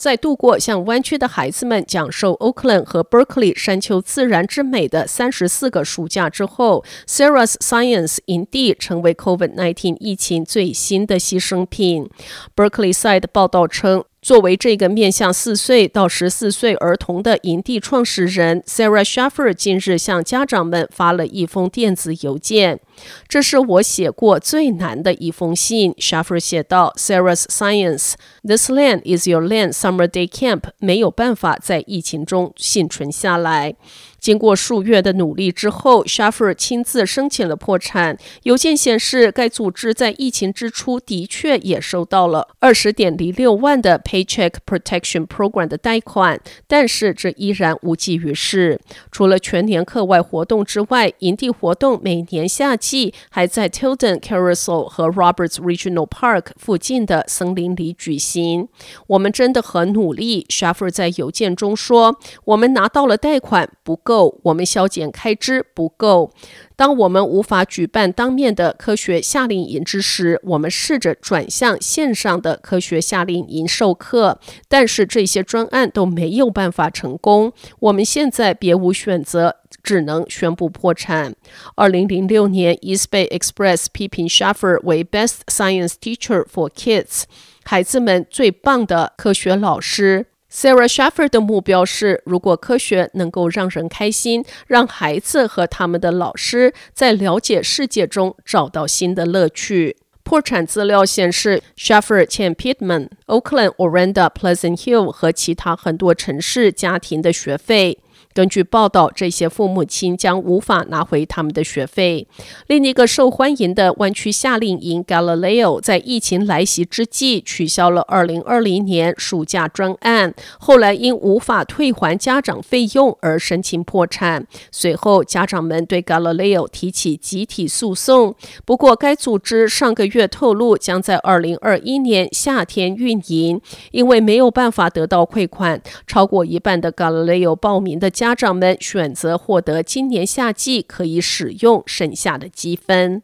在度过向湾区的孩子们讲授 Oakland 和 Berkeley 山丘自然之美的三十四个暑假之后，Sarah's Science 营地成为 COVID-19 疫情最新的牺牲品。Berkeley Side 报道称。作为这个面向四岁到十四岁儿童的营地创始人，Sarah Schaffer 近日向家长们发了一封电子邮件。这是我写过最难的一封信，Schaffer 写道：“Sarah's Science, this land is your land. Summer Day Camp 没有办法在疫情中幸存下来。”经过数月的努力之后，Schaffer 亲自申请了破产。邮件显示，该组织在疫情之初的确也收到了二十点零六万的 Paycheck Protection Program 的贷款，但是这依然无济于事。除了全年课外活动之外，营地活动每年夏季还在 Tilden Carousel 和 Roberts Regional Park 附近的森林里举行。我们真的很努力，Schaffer 在邮件中说：“我们拿到了贷款，不够。”够，我们削减开支不够。当我们无法举办当面的科学夏令营之时，我们试着转向线上的科学夏令营授课，但是这些专案都没有办法成功。我们现在别无选择，只能宣布破产。二零零六年，East Bay Express 批评 Shaffer 为 Best Science Teacher for Kids，孩子们最棒的科学老师。Sarah Schaffer 的目标是，如果科学能够让人开心，让孩子和他们的老师在了解世界中找到新的乐趣。破产资料显示，Schaffer 欠 Pittman、Oakland、Orinda、Pleasant Hill 和其他很多城市家庭的学费。根据报道，这些父母亲将无法拿回他们的学费。另一个受欢迎的湾区夏令营 Galileo 在疫情来袭之际取消了2020年暑假专案，后来因无法退还家长费用而申请破产。随后，家长们对 Galileo 提起集体诉讼。不过，该组织上个月透露将在2021年夏天运营，因为没有办法得到汇款，超过一半的 Galileo 报名的。家长们选择获得今年夏季可以使用剩下的积分。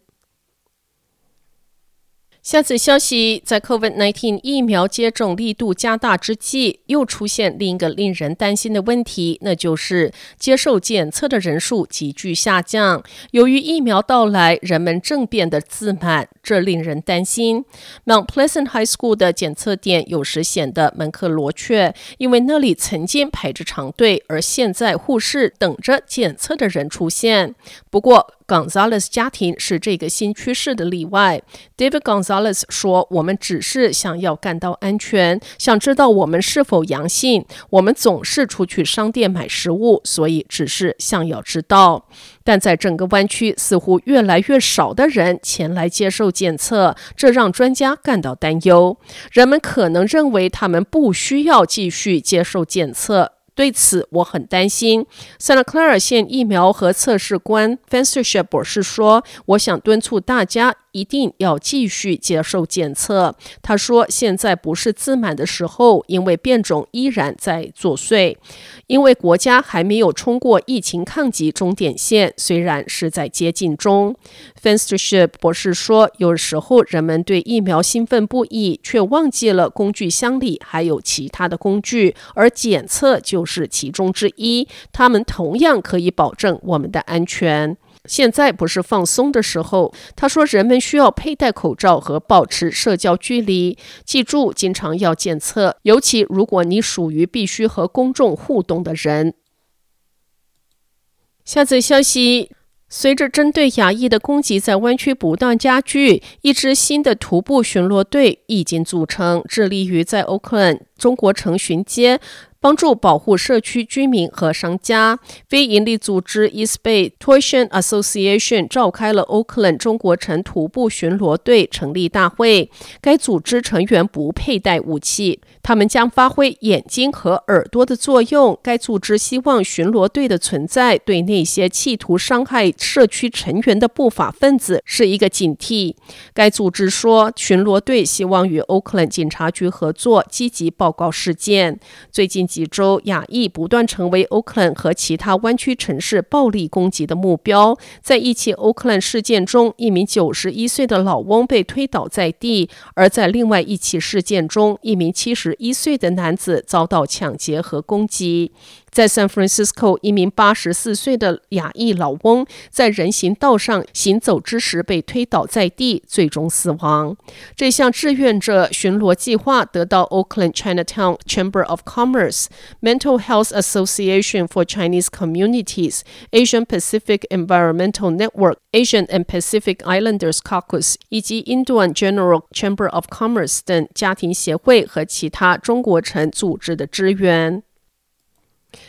下次消息，在 COVID-19 疫苗接种力度加大之际，又出现另一个令人担心的问题，那就是接受检测的人数急剧下降。由于疫苗到来，人们正变得自满，这令人担心。Mount Pleasant High School 的检测点有时显得门可罗雀，因为那里曾经排着长队，而现在护士等着检测的人出现。不过，Gonzalez 家庭是这个新趋势的例外。David Gonzalez 说：“我们只是想要感到安全，想知道我们是否阳性。我们总是出去商店买食物，所以只是想要知道。但在整个湾区，似乎越来越少的人前来接受检测，这让专家感到担忧。人们可能认为他们不需要继续接受检测。”对此我很担心。Santa Clara 县疫苗和测试官，Fancyship 博士说：“我想敦促大家。”一定要继续接受检测。他说：“现在不是自满的时候，因为变种依然在作祟，因为国家还没有冲过疫情抗击终点线，虽然是在接近中。” Fenstership 博士说：“有时候人们对疫苗兴奋不已，却忘记了工具箱里还有其他的工具，而检测就是其中之一。他们同样可以保证我们的安全。”现在不是放松的时候，他说，人们需要佩戴口罩和保持社交距离。记住，经常要检测，尤其如果你属于必须和公众互动的人。下则消息：随着针对亚裔的攻击在湾区不断加剧，一支新的徒步巡逻队已经组成，致力于在 Oakland 中国城巡街。帮助保护社区居民和商家。非营利组织 East Bay Toytion Association 召开了 Oakland 中国城徒步巡逻队成立大会。该组织成员不佩戴武器，他们将发挥眼睛和耳朵的作用。该组织希望巡逻队的存在对那些企图伤害社区成员的不法分子是一个警惕。该组织说，巡逻队希望与 Oakland 警察局合作，积极报告事件。最近几周，亚裔不断成为奥克兰和其他湾区城市暴力攻击的目标。在一起奥克兰事件中，一名九十一岁的老翁被推倒在地；而在另外一起事件中，一名七十一岁的男子遭到抢劫和攻击。在 San Francisco，一名八十四岁的亚裔老翁在人行道上行走之时被推倒在地，最终死亡。这项志愿者巡逻计划得到 Oakland Chinatown Chamber of Commerce、Mental Health Association for Chinese Communities、Asian Pacific Environmental Network、Asian and Pacific Islanders Caucus 以及 Induan General Chamber of Commerce 等家庭协会和其他中国城组织的支援。